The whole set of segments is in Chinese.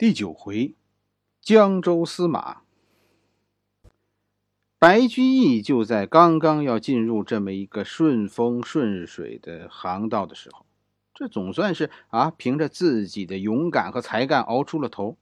第九回，江州司马白居易就在刚刚要进入这么一个顺风顺水的航道的时候，这总算是啊，凭着自己的勇敢和才干熬出了头。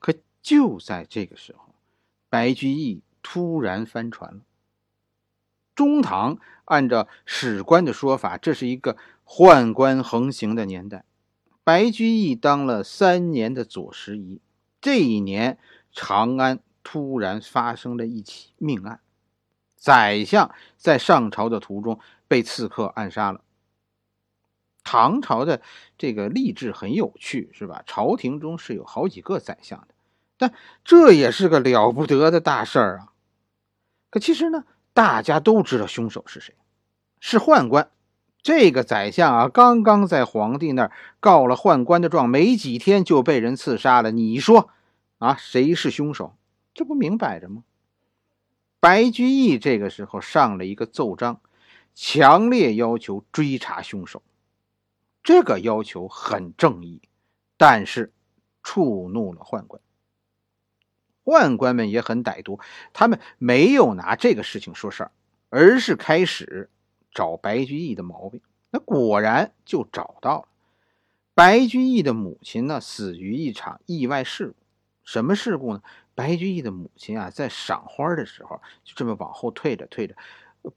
可就在这个时候，白居易突然翻船了。中唐按照史官的说法，这是一个宦官横行的年代。白居易当了三年的左拾遗，这一年长安突然发生了一起命案，宰相在上朝的途中被刺客暗杀了。唐朝的这个吏治很有趣，是吧？朝廷中是有好几个宰相的，但这也是个了不得的大事儿啊。可其实呢，大家都知道凶手是谁，是宦官。这个宰相啊，刚刚在皇帝那儿告了宦官的状，没几天就被人刺杀了。你说啊，谁是凶手？这不明摆着吗？白居易这个时候上了一个奏章，强烈要求追查凶手。这个要求很正义，但是触怒了宦官。宦官们也很歹毒，他们没有拿这个事情说事儿，而是开始。找白居易的毛病，那果然就找到了。白居易的母亲呢，死于一场意外事故。什么事故呢？白居易的母亲啊，在赏花的时候，就这么往后退着退着，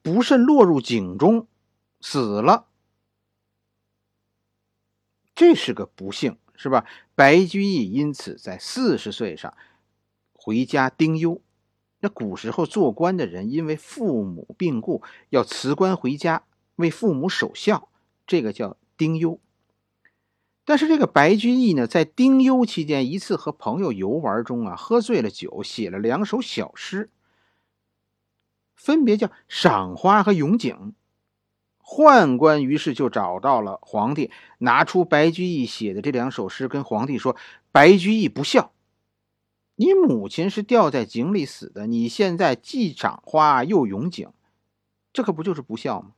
不慎落入井中，死了。这是个不幸，是吧？白居易因此在四十岁上回家丁忧。那古时候做官的人，因为父母病故，要辞官回家为父母守孝，这个叫丁忧。但是这个白居易呢，在丁忧期间，一次和朋友游玩中啊，喝醉了酒，写了两首小诗，分别叫《赏花》和《咏景》。宦官于是就找到了皇帝，拿出白居易写的这两首诗，跟皇帝说：“白居易不孝。”你母亲是掉在井里死的，你现在既赏花又咏景，这可不就是不孝吗？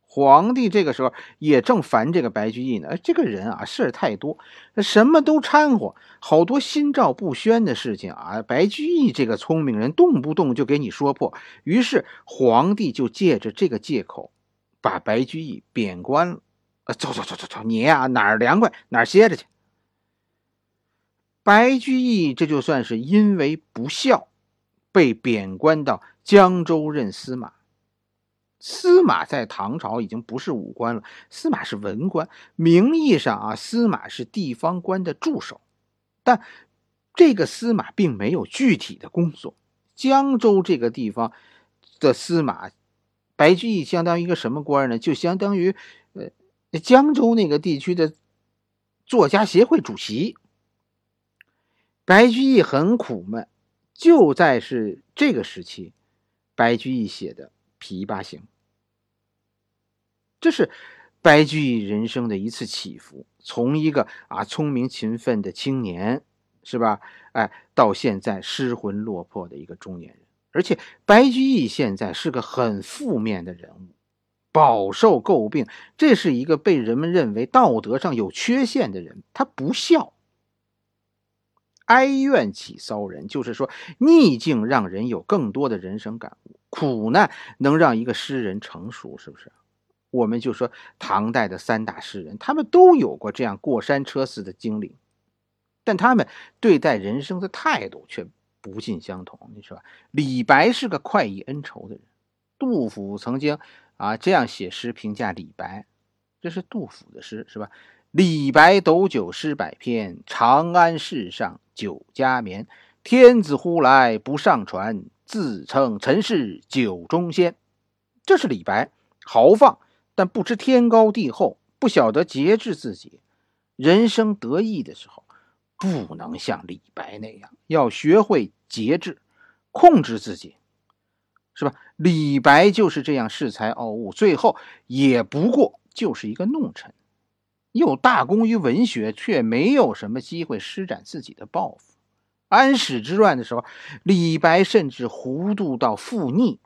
皇帝这个时候也正烦这个白居易呢，这个人啊事儿太多，什么都掺和，好多心照不宣的事情啊。白居易这个聪明人，动不动就给你说破，于是皇帝就借着这个借口，把白居易贬官了。走走走走走，你呀哪儿凉快哪儿歇着去。白居易这就算是因为不孝，被贬官到江州任司马。司马在唐朝已经不是武官了，司马是文官。名义上啊，司马是地方官的助手，但这个司马并没有具体的工作。江州这个地方的司马，白居易相当于一个什么官呢？就相当于呃，江州那个地区的作家协会主席。白居易很苦闷，就在是这个时期，白居易写的《琵琶行》，这是白居易人生的一次起伏，从一个啊聪明勤奋的青年，是吧？哎，到现在失魂落魄的一个中年人，而且白居易现在是个很负面的人物，饱受诟病。这是一个被人们认为道德上有缺陷的人，他不孝。哀怨起骚人，就是说逆境让人有更多的人生感悟，苦难能让一个诗人成熟，是不是？我们就说唐代的三大诗人，他们都有过这样过山车似的经历，但他们对待人生的态度却不尽相同。你说，李白是个快意恩仇的人，杜甫曾经啊这样写诗评价李白，这是杜甫的诗，是吧？李白斗酒诗百篇，长安市上酒家眠。天子呼来不上船，自称臣是酒中仙。这是李白豪放，但不知天高地厚，不晓得节制自己。人生得意的时候，不能像李白那样，要学会节制，控制自己，是吧？李白就是这样恃才傲物，最后也不过就是一个弄臣。又大功于文学，却没有什么机会施展自己的抱负。安史之乱的时候，李白甚至糊涂到附逆。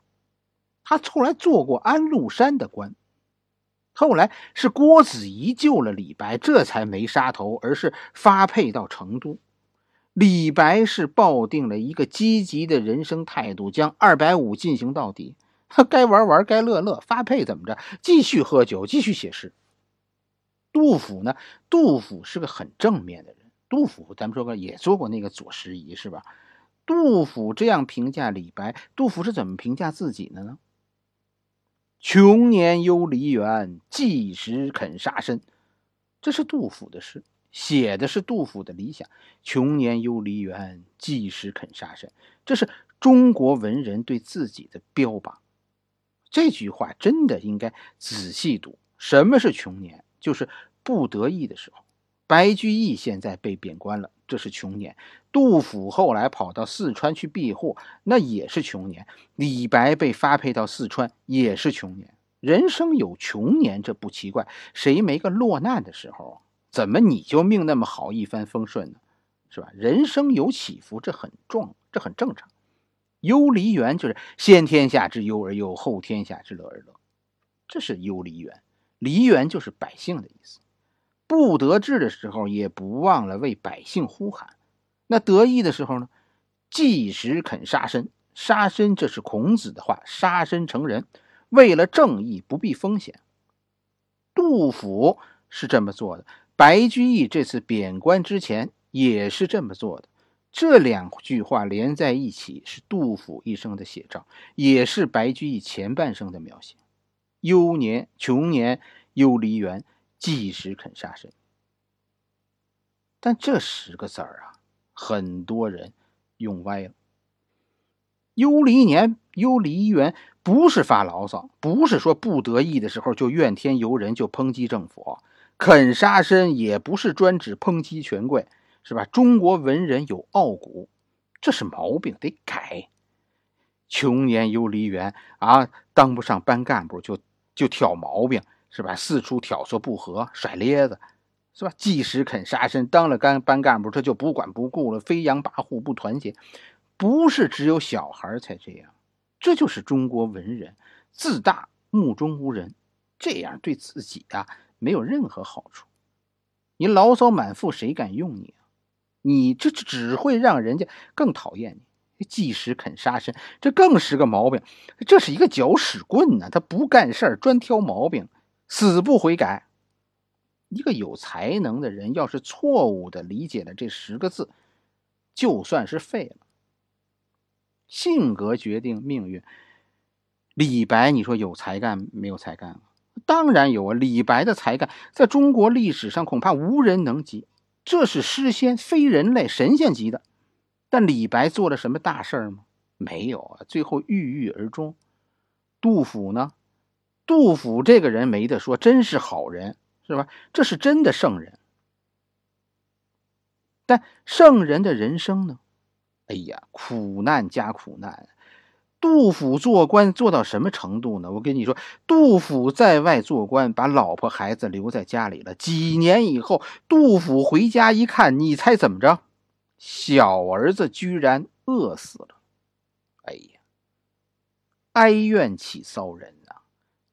他后来做过安禄山的官，后来是郭子仪救了李白，这才没杀头，而是发配到成都。李白是抱定了一个积极的人生态度，将二百五进行到底。该玩玩，该乐乐，发配怎么着？继续喝酒，继续写诗。杜甫呢？杜甫是个很正面的人。杜甫，咱们说过也做过那个左拾遗，是吧？杜甫这样评价李白，杜甫是怎么评价自己的呢？穷年忧离原，既时肯杀身。这是杜甫的诗，写的是杜甫的理想。穷年忧离原，既时肯杀身。这是中国文人对自己的标榜。这句话真的应该仔细读。什么是穷年？就是不得意的时候。白居易现在被贬官了，这是穷年；杜甫后来跑到四川去避祸，那也是穷年；李白被发配到四川，也是穷年。人生有穷年，这不奇怪。谁没个落难的时候？怎么你就命那么好，一帆风顺呢？是吧？人生有起伏，这很壮，这很正常。忧离原就是先天下之忧而忧，后天下之乐而乐，这是忧离原。梨园就是百姓的意思。不得志的时候，也不忘了为百姓呼喊；那得意的时候呢，即时肯杀身。杀身，这是孔子的话，杀身成仁，为了正义不避风险。杜甫是这么做的，白居易这次贬官之前也是这么做的。这两句话连在一起，是杜甫一生的写照，也是白居易前半生的描写。忧年，穷年，忧离原。即时肯杀身，但这十个字儿啊，很多人用歪了。忧离年、忧离原，不是发牢骚，不是说不得意的时候就怨天尤人，就抨击政府；肯杀身，也不是专指抨击权贵，是吧？中国文人有傲骨，这是毛病，得改。穷年忧离原啊，当不上班干部就就挑毛病。是吧？四处挑唆不和，甩咧子，是吧？即使肯杀身，当了干班干部，他就不管不顾了，飞扬跋扈，不团结。不是只有小孩才这样，这就是中国文人自大、目中无人，这样对自己啊没有任何好处。你牢骚满腹，谁敢用你啊？你这只会让人家更讨厌你。即使肯杀身，这更是个毛病。这是一个搅屎棍呢，他不干事儿，专挑毛病。死不悔改。一个有才能的人，要是错误的理解了这十个字，就算是废了。性格决定命运。李白，你说有才干没有才干？当然有啊！李白的才干在中国历史上恐怕无人能及，这是诗仙，非人类，神仙级的。但李白做了什么大事儿吗？没有啊，最后郁郁而终。杜甫呢？杜甫这个人没得说，真是好人，是吧？这是真的圣人。但圣人的人生呢？哎呀，苦难加苦难。杜甫做官做到什么程度呢？我跟你说，杜甫在外做官，把老婆孩子留在家里了。几年以后，杜甫回家一看，你猜怎么着？小儿子居然饿死了。哎呀，哀怨起骚人呐。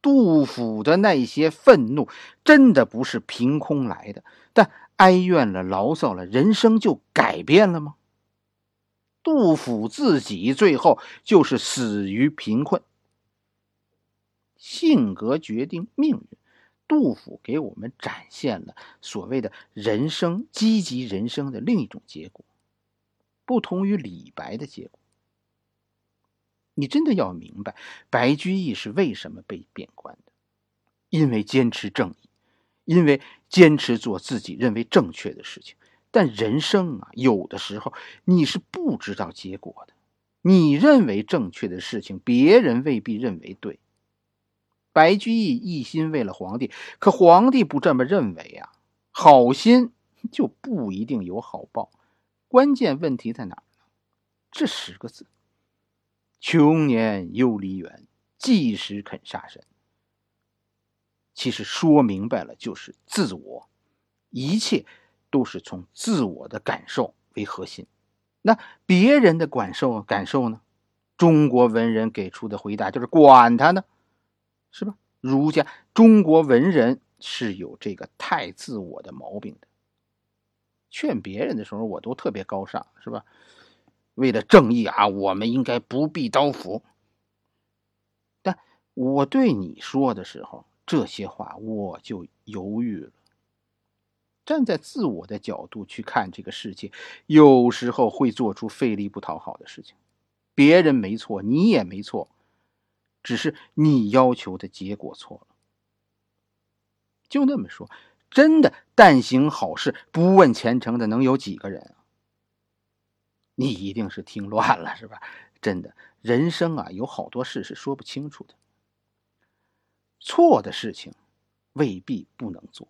杜甫的那些愤怒，真的不是凭空来的。但哀怨了、牢骚了，人生就改变了吗？杜甫自己最后就是死于贫困。性格决定命运，杜甫给我们展现了所谓的人生积极人生的另一种结果，不同于李白的结果。你真的要明白，白居易是为什么被贬官的？因为坚持正义，因为坚持做自己认为正确的事情。但人生啊，有的时候你是不知道结果的。你认为正确的事情，别人未必认为对。白居易一心为了皇帝，可皇帝不这么认为啊。好心就不一定有好报。关键问题在哪儿呢？这十个字。穷年忧离原，即使肯杀身。其实说明白了就是自我，一切都是从自我的感受为核心。那别人的感受感受呢？中国文人给出的回答就是管他呢，是吧？儒家中国文人是有这个太自我的毛病的。劝别人的时候，我都特别高尚，是吧？为了正义啊，我们应该不必刀斧。但我对你说的时候，这些话我就犹豫了。站在自我的角度去看这个世界，有时候会做出费力不讨好的事情。别人没错，你也没错，只是你要求的结果错了。就那么说，真的但行好事，不问前程的能有几个人？你一定是听乱了，是吧？真的，人生啊，有好多事是说不清楚的。错的事情未必不能做，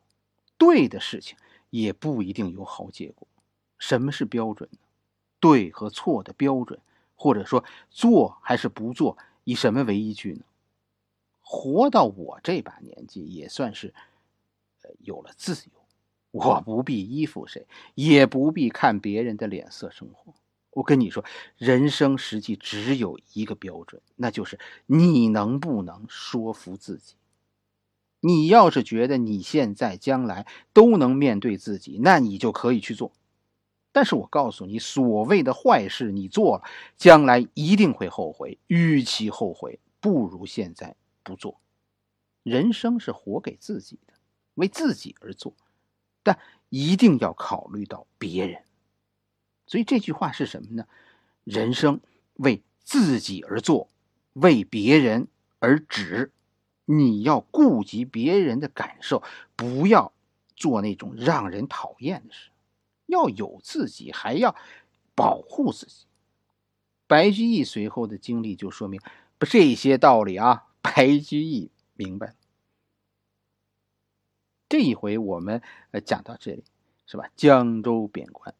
对的事情。也不一定有好结果。什么是标准呢？对和错的标准，或者说做还是不做，以什么为依据呢？活到我这把年纪，也算是有了自由。我不必依附谁，也不必看别人的脸色生活。我跟你说，人生实际只有一个标准，那就是你能不能说服自己。你要是觉得你现在、将来都能面对自己，那你就可以去做。但是我告诉你，所谓的坏事你做了，将来一定会后悔。与其后悔，不如现在不做。人生是活给自己的，为自己而做，但一定要考虑到别人。所以这句话是什么呢？人生为自己而做，为别人而止。你要顾及别人的感受，不要做那种让人讨厌的事，要有自己，还要保护自己。白居易随后的经历就说明不这些道理啊，白居易明白了。这一回我们呃讲到这里，是吧？江州贬官，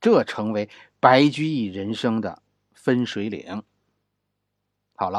这成为白居易人生的分水岭。好了。